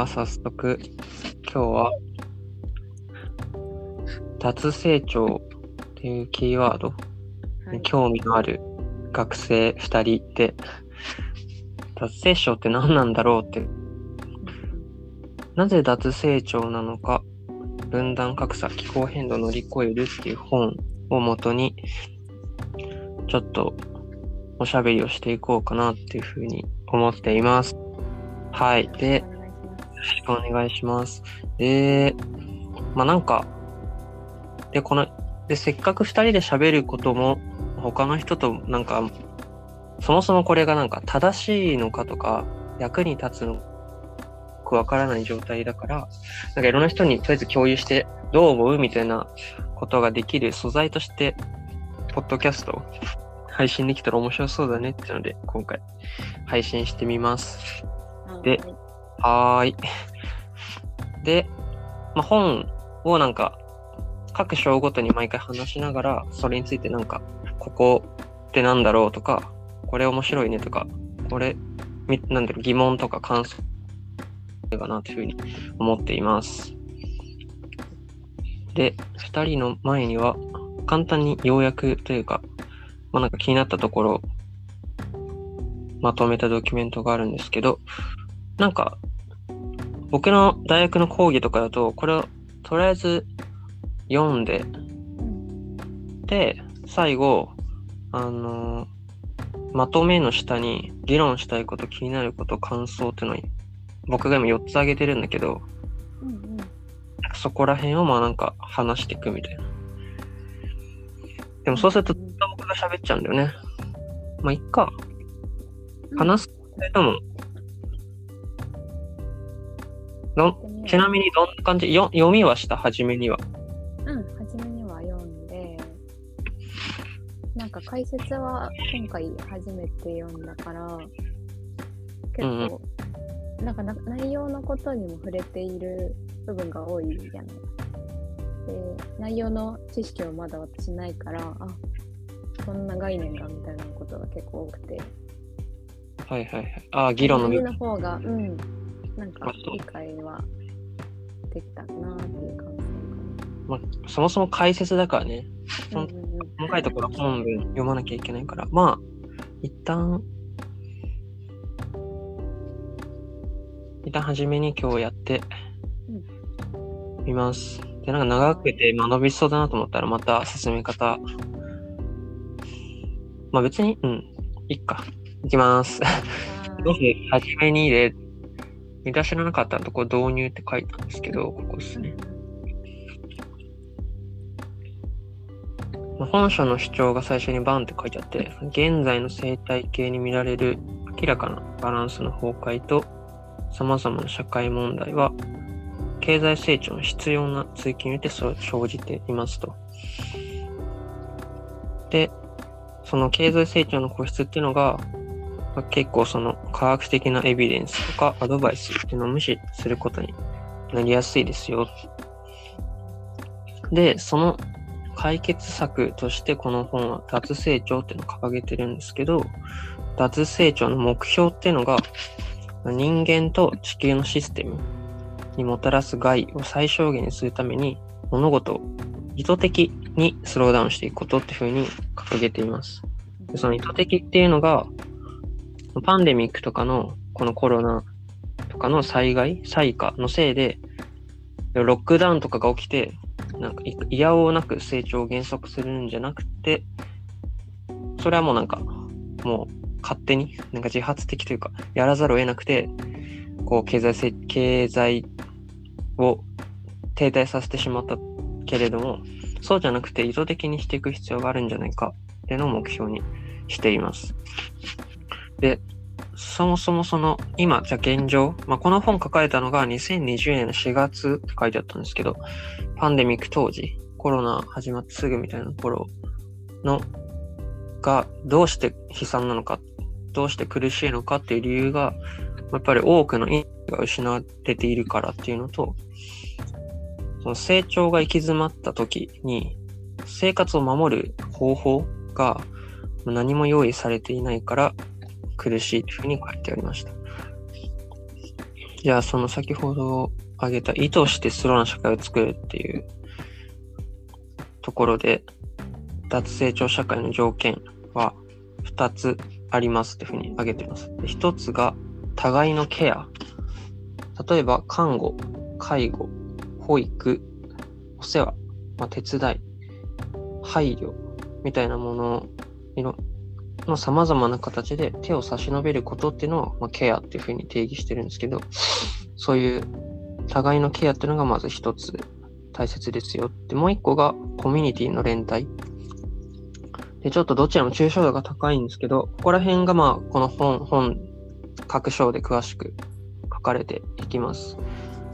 は早速、今日は、脱成長っていうキーワードに興味のある学生2人で、脱成長って何なんだろうって、なぜ脱成長なのか、分断格差、気候変動乗り越えるっていう本をもとに、ちょっとおしゃべりをしていこうかなっていうふうに思っています。はい。で、よろしくお願いします。で、まあなんか、で、この、で、せっかく二人で喋ることも、他の人となんか、そもそもこれがなんか正しいのかとか、役に立つのかわからない状態だから、なんかいろんな人にとりあえず共有して、どう思うみたいなことができる素材として、ポッドキャストを配信できたら面白そうだねっていうので、今回配信してみます。ではーい。で、まあ、本をなんか、各章ごとに毎回話しながら、それについてなんか、ここってなんだろうとか、これ面白いねとか、これ、みなんだろう、疑問とか感想かなというふうに思っています。で、二人の前には、簡単に要約というか、まあ、なんか気になったところまとめたドキュメントがあるんですけど、なんか、僕の大学の講義とかだと、これをとりあえず読んで、で、最後、あのまとめの下に議論したいこと、気になること、感想っていうのを僕が今4つ挙げてるんだけど、うんうんそこら辺をまあなんか話していくみたいな。でもそうすると、ずっと僕が喋っちゃうんだよね。まあ、いっか。話すとも、どんちなみにどんな感じ？よ読みはした、初めには。うん、初めには読んで、なんか解説は今回初めて読んだから、結構、なんかな内容のことにも触れている部分が多いじゃない。で、内容の知識はまだ私ないから、あこんな概念がみたいなことが結構多くて、はいはいはい。ああ、議論のの方が、うん、なんか理解はできたなっていう感想まあ、そもそも解説だからね。細かいところ本文読まなきゃいけないから。まあ、一旦、一旦初めに今日やってみます。で、なんか長くて学びそうだなと思ったらまた進め方。まあ別に、うん、いっか。いきます。はもーいし、初めにで、見出しのなかったとこ導入って書いたんですけど、ここですね。本書の主張が最初にバンって書いてあって、現在の生態系に見られる明らかなバランスの崩壊と様々な社会問題は、経済成長の必要な追求によって生じていますと。で、その経済成長の個室っていうのが、結構その科学的なエビデンスとかアドバイスっていうのを無視することになりやすいですよ。で、その解決策としてこの本は脱成長っていうのを掲げてるんですけど、脱成長の目標っていうのが人間と地球のシステムにもたらす害を最小限にするために物事を意図的にスローダウンしていくことっていうふうに掲げています。その意図的っていうのが、パンデミックとかのこのコロナとかの災害、災禍のせいで、ロックダウンとかが起きて、なんかいいやおうなく成長を減速するんじゃなくて、それはもうなんか、もう勝手に、なんか自発的というか、やらざるを得なくて、こう経済せ、経済を停滞させてしまったけれども、そうじゃなくて意図的にしていく必要があるんじゃないかっていうのを目標にしています。で、そもそもその、今、じゃ現状、まあ、この本書かれたのが2020年の4月って書いてあったんですけど、パンデミック当時、コロナ始まってすぐみたいな頃の、が、どうして悲惨なのか、どうして苦しいのかっていう理由が、やっぱり多くの命が失われているからっていうのと、その成長が行き詰まった時に、生活を守る方法が何も用意されていないから苦しいというふうに書いてありました。じゃあその先ほど挙げた意図してスローな社会を作るっていうところで、脱成長社会の条件は2つありますっていうふうに挙げてます。で1つが互いのケア。例えば看護、介護、保育、お世話、まあ、手伝い、配慮みたいなものの様々な形で手を差し伸べることっていうのを、まあ、ケアっていうふうに定義してるんですけど、そういう互いのケアっていうのがまず一つ大切ですよ。で、もう一個がコミュニティの連帯。で、ちょっとどちらも抽象度が高いんですけど、ここら辺がまあ、この本、本、各章で詳しく書かれていきます。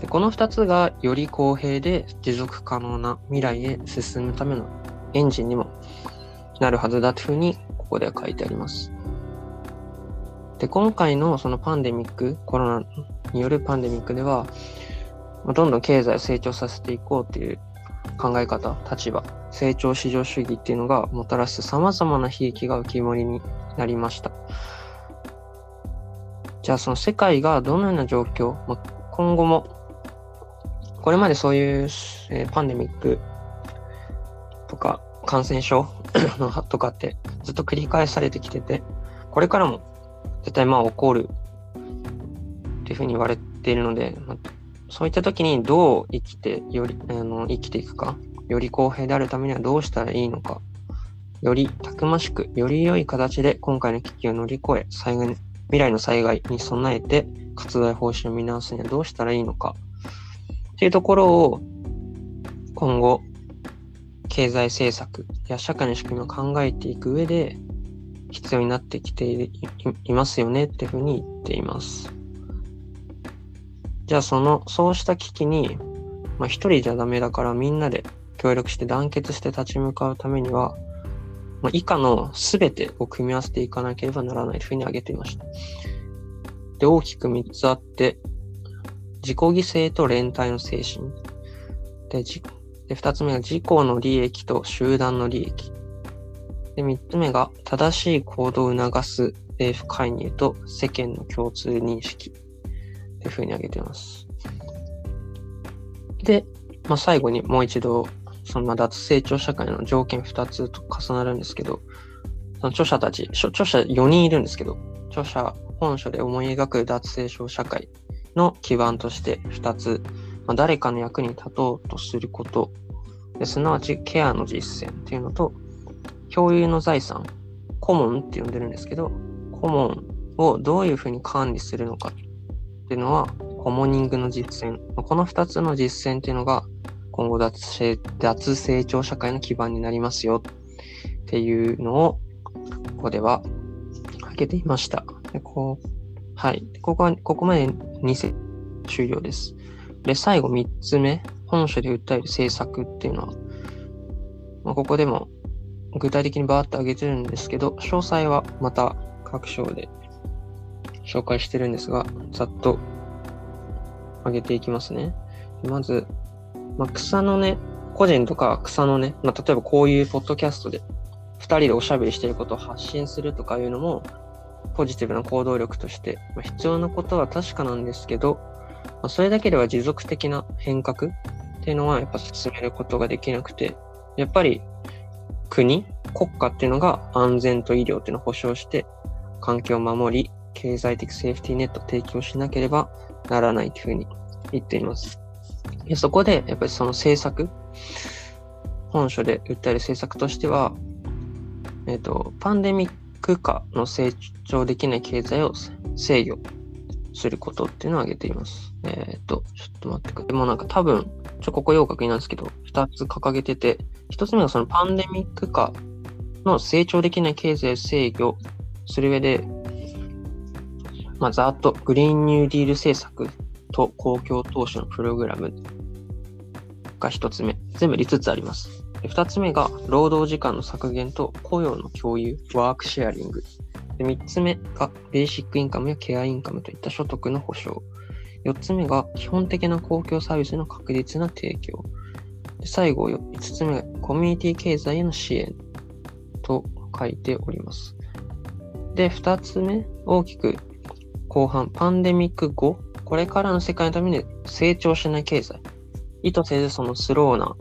でこの2つがより公平で持続可能な未来へ進むためのエンジンにもなるはずだというふうにここでは書いてあります。で、今回のそのパンデミック、コロナによるパンデミックでは、どんどん経済を成長させていこうっていう考え方、立場、成長市場主義っていうのがもたらす様々な悲劇が浮き彫りになりました。じゃあその世界がどのような状況、まあ、今後も、これまでそういう、えー、パンデミックとか感染症 とかってずっと繰り返されてきてて、これからも絶対まあ起こる。っていうふうに言われているので、まあ、そういった時にどう生きて、より、あの、生きていくか、より公平であるためにはどうしたらいいのか、よりたくましく、より良い形で今回の危機を乗り越え、災害、未来の災害に備えて活動方針を見直すにはどうしたらいいのか、っていうところを今後、経済政策や社会の仕組みを考えていく上で必要になってきていますよねっていうふうに言っています。じゃあその、そうした危機に、まあ一人じゃダメだからみんなで協力して団結して立ち向かうためには、まあ、以下の全てを組み合わせていかなければならないというふうに挙げていました。で、大きく3つあって、自己犠牲と連帯の精神。で、で2つ目が自己の利益と集団の利益。で、3つ目が正しい行動を促す政府介入と世間の共通認識。というふうに挙げています。で、まあ、最後にもう一度、そのま脱成長社会の条件2つと重なるんですけど、その著者たち、著者4人いるんですけど、著者本書で思い描く脱成長社会の基盤として2つ、まあ、誰かの役に立とうとすることすなわちケアの実践っていうのと、共有の財産、コモンって呼んでるんですけど、コモンをどういうふうに管理するのかっていうのは、コモニングの実践。この2つの実践っていうのが、今後脱脱成長社会の基盤になりますよっていうのを、ここでは挙げていました。でこうはい。ここは、ここまで2世終了です。で、最後3つ目、本書で訴える政策っていうのは、まあ、ここでも具体的にバーッと挙げてるんですけど、詳細はまた各章で紹介してるんですが、ざっと上げていきますね。まず、まあ、草の根、個人とか草の根、まあ、例えばこういうポッドキャストで2人でおしゃべりしてることを発信するとかいうのも、ポジティブな行動力として、まあ、必要なことは確かなんですけど、まあ、それだけでは持続的な変革っていうのはやっぱ進めることができなくて、やっぱり国、国家っていうのが安全と医療っていうのを保障して、環境を守り、経済的セーフティーネットを提供しなければならないというふうに言っています。そこで、やっぱりその政策、本書で訴える政策としては、えっ、ー、と、パンデミック下の成長できない経済を制御することっていうのを挙げています。えっ、と、ちょっと待ってください。でもなんか多分、ちょ、ここ要確認なんですけど、二つ掲げてて、一つ目はそのパンデミック下の成長できない経済制御する上で、まあ、ざっとグリーンニューディール政策と公共投資のプログラムが一つ目。全部5つあります。二つ目が労働時間の削減と雇用の共有、ワークシェアリング。で3つ目がベーシックインカムやケアインカムといった所得の保障。4つ目が基本的な公共サービスの確実な提供。で最後、5つ目がコミュニティ経済への支援と書いております。で、2つ目、大きく後半、パンデミック後これからの世界のために成長しない経済、意図せずそのスローな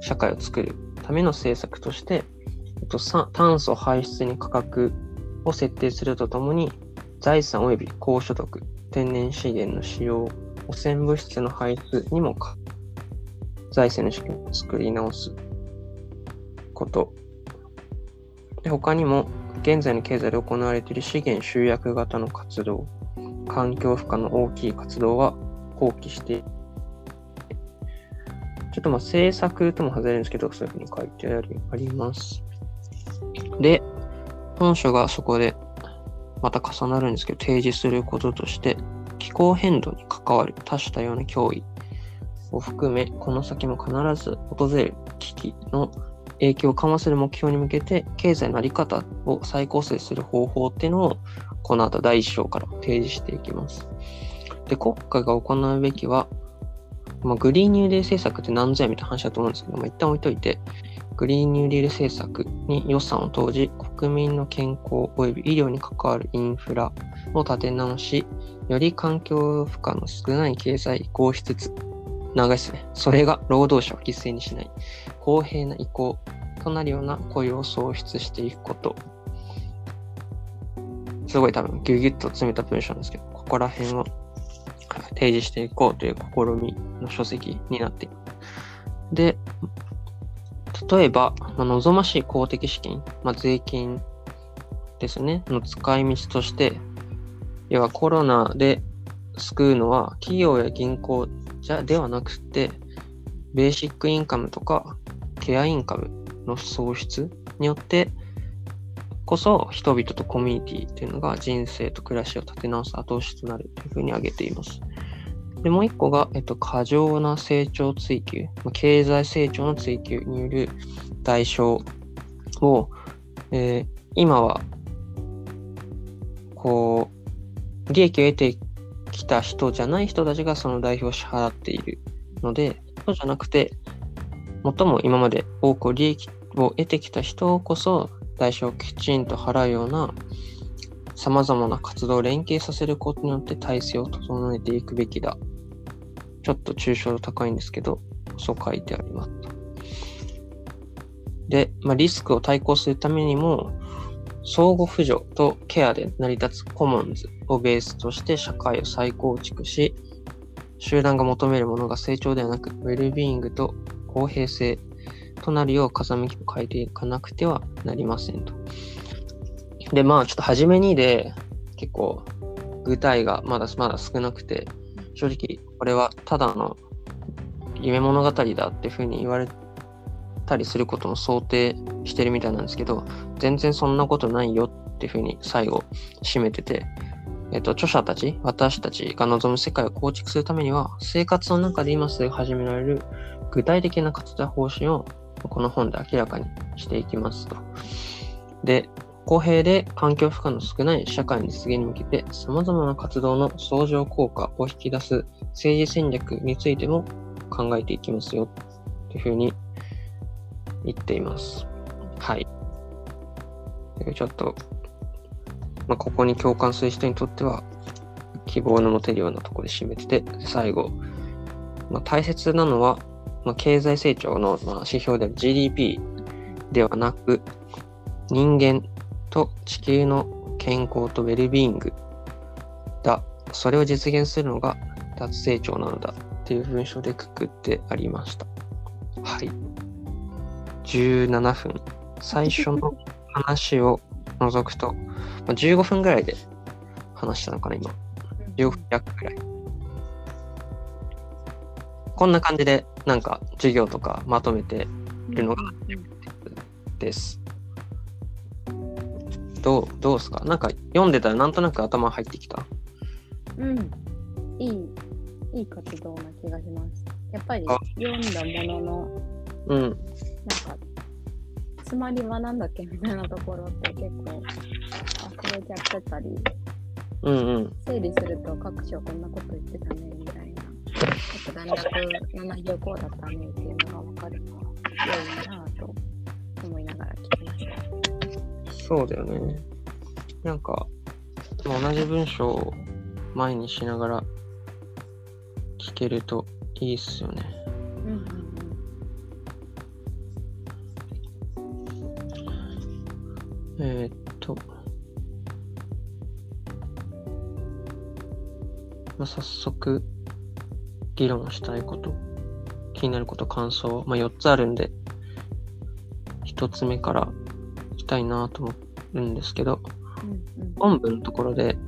社会を作るための政策として、えっと、炭素排出に価格を設定するとともに、財産及び高所得、天然資源の使用、汚染物質の排出にも財政の仕組みを作り直すことで他にも現在の経済で行われている資源集約型の活動、環境負荷の大きい活動は放棄して、ちょっとまあ政策とも外れるんですけど、そういうふうに書いてありあります。で、本書がそこでまた重なるんですけど、提示することとして、気候変動に関わる多種多様な脅威を含め、この先も必ず訪れる危機の影響を緩和する目標に向けて、経済の在り方を再構成する方法っていうのを、この後第1章から提示していきます。で、国家が行うべきは、まあ、グリーンニューデー政策って何ぞやみたいな話だと思うんですけど、まあ、一旦置いといて、グリーンニューディール政策に予算を投じ、国民の健康及び医療に関わるインフラを立て直し、より環境負荷の少ない経済移行しつつ、長いですね。それが労働者を犠牲にしない、公平な移行となるような雇用を創出していくこと。すごい多分ギュギュッと詰めた文章なんですけど、ここら辺を提示していこうという試みの書籍になっています。で、例えば、まあ、望ましい公的資金、まあ、税金ですね、の使い道として、要はコロナで救うのは企業や銀行じゃではなくて、ベーシックインカムとかケアインカムの創出によってこそ人々とコミュニティというのが人生と暮らしを立て直す後押しとなるというふうに挙げています。で、もう一個が、えっと、過剰な成長追求、経済成長の追求による代償を、えー、今は、こう、利益を得てきた人じゃない人たちがその代表を支払っているので、そうじゃなくて、最も今まで多く利益を得てきた人こそ代償をきちんと払うようなさまざまな活動を連携させることによって体制を整えていくべきだ。ちょっと抽象度高いんですけど、そう書いてあります。で、まあ、リスクを対抗するためにも、相互扶助とケアで成り立つコモンズをベースとして社会を再構築し、集団が求めるものが成長ではなく、ウェルビーイングと公平性となるよう風向きを変えていかなくてはなりませんと。で、まあ、ちょっと初めにで、結構、具体がまだまだ少なくて、正直、これはただの夢物語だっていうふうに言われたりすることも想定してるみたいなんですけど、全然そんなことないよっていうふうに最後締めてて、えっと、著者たち、私たちが望む世界を構築するためには、生活の中で今すぐ始められる具体的な活動方針をこの本で明らかにしていきますと。で、公平で環境負荷の少ない社会の実現に向けて様々な活動の相乗効果を引き出す政治戦略についても考えていきますよというふうに言っています。はい。ちょっと、まあ、ここに共感する人にとっては希望の持てるようなところで締めてて、最後、まあ、大切なのはまあ、経済成長の、ま、指標である GDP ではなく、人間と地球の健康とウェルビーイングだ。それを実現するのが脱成長なのだっていう文章でくくってありました。はい。17分。最初の話を除くと、まあ、15分ぐらいで話したのかな、今。15分弱ぐらい。こんな感じで、なんか授業とかまとめてるのがです。どう、どうすか？なんか読んでたらなんとなく頭入ってきた？うん。いい、いい活動な気がします。やっぱり読んだものの、うん。なんか、つまりはなんだっけみたいなところって結構忘れちゃってたり、うんうん、整理すると各所こんなこと言ってたねみたいな。ちょっと段落の内容こうだったねっていうのが分かるのはそうだよね。なんか、同じ文章を前にしながら聞けるといいっすよね。うんえーっと、まあ、早速、議論したいこと、気になること、感想、まあ、4つあるんで、1つ目からたいなと思うんですけど、うんうん。本文のところで、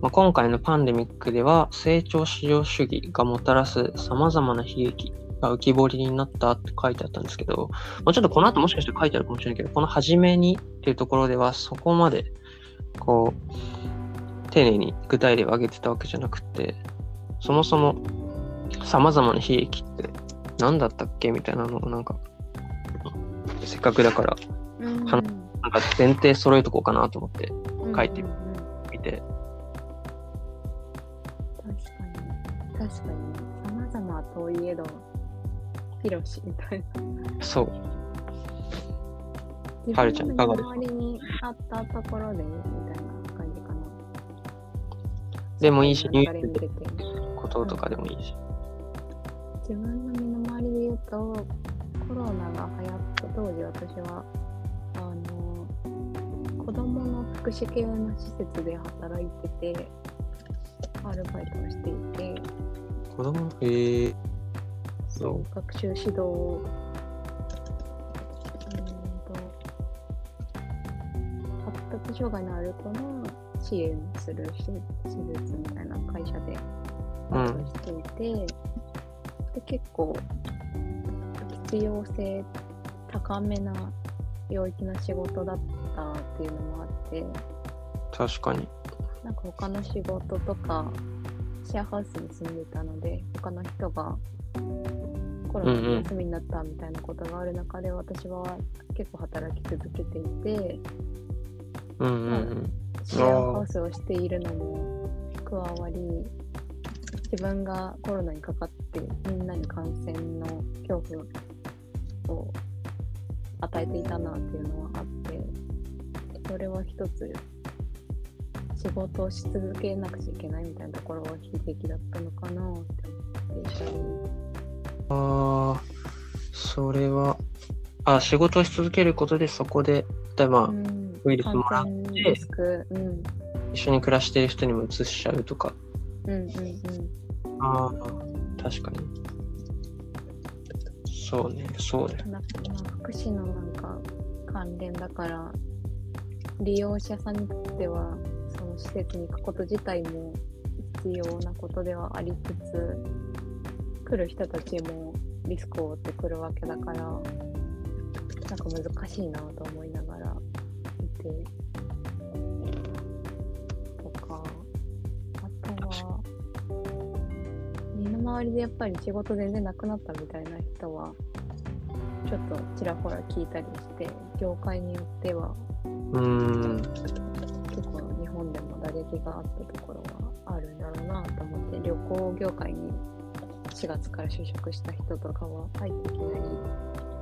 まあ、今回のパンデミックでは成長至上主義がもたらす様々な悲劇が浮き彫りになったって書いてあったんですけど、まあ、ちょっとこの後もしかして書いてあるかもしれないけど、この初めにっていうところではそこまでこう丁寧に具体例を挙げてたわけじゃなくて、そもそも様々な悲劇って何だったっけみたいなのをなんか、せっかくだからうん。はなんか前提揃えとこうかなと思って書いてうんうん。うんみて、確かに。確かに。さまざまといえどヒロシみたいな。そう。自はるちゃんいかがですか周りにあったところでみたいな感じかな。でもいいし、ニュースこととかでもいいし。自分の身の回りで言うとコロナが流行った当時私はあの子供の福祉系の施設で働いててアルバイトをしていて子供えー、そう。学習指導をうーんと発達障害のある子の支援する施施設みたいな会社でバイトしていて、で結構必要性高めな領域の仕事だったっていうのもあって確かに。なんか他の仕事とかシェアハウスに住んでたので他の人がコロナで休みになったみたいなことがある中で、私は結構働き続けていてうんうんうん。シェアハウスをしているのも加わり自分がコロナにかかってみんなに感染の恐怖を与えていたなっていうのはあってそれは一つ仕事をし続けなくちゃいけないみたいなところは悲劇だったのかなって思っていたりああ、それは、あ、仕事をし続けることでそこで、例えば、うんウイルスもらっ感染リスクうん一緒に暮らしている人にも移しちゃうとか。うんうんうんああ、確かに。そうね、そうだよ。なまあ、福祉のなんか関連だから利用者さんにとってはその施設に行くこと自体も必要なことではありつつ来る人たちもリスクを負ってくるわけだからなんか難しいなと思いながらいてとかあとは身の回りでやっぱり仕事全然なくなったみたいな人はちょっとちらほら聞いたりして業界によってはうーん、結構日本でも打撃があったところはあるんだろうなと思って旅行業界に4月から就職した人とかは入っていきなり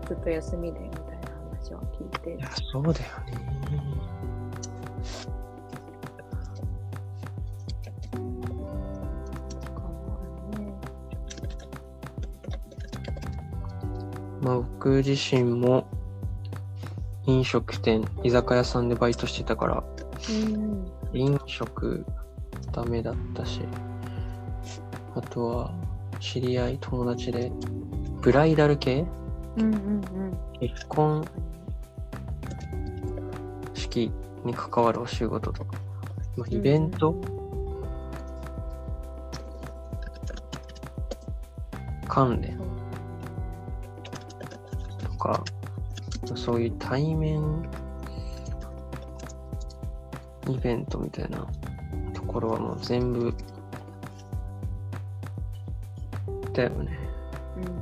ずっと休みでみたいな話は聞いてそうだよね。まあ、僕自身も飲食店、居酒屋さんでバイトしてたから、うん。飲食ダメだったし、あとは知り合い、友達で、ブライダル系？うんうんうん。結婚式に関わるお仕事とか、まあ、イベント、関連。とか、そういう対面イベントみたいなところはもう全部だよね。うん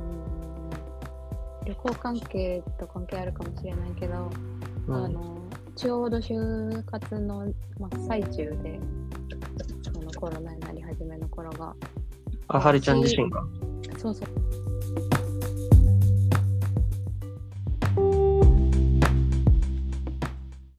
旅行関係と関係あるかもしれないけど、うん、あのちょうど就活の真っ最中でそのコロナになり始めの頃があはるちゃん自身が？そうそう